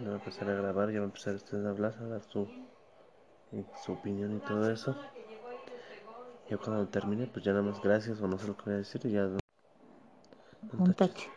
le voy a empezar a grabar, ya va a empezar a hablar, a dar su, su opinión y todo eso. Y cuando termine, pues ya nada más gracias o no sé lo que voy a decir y ya. Un tache.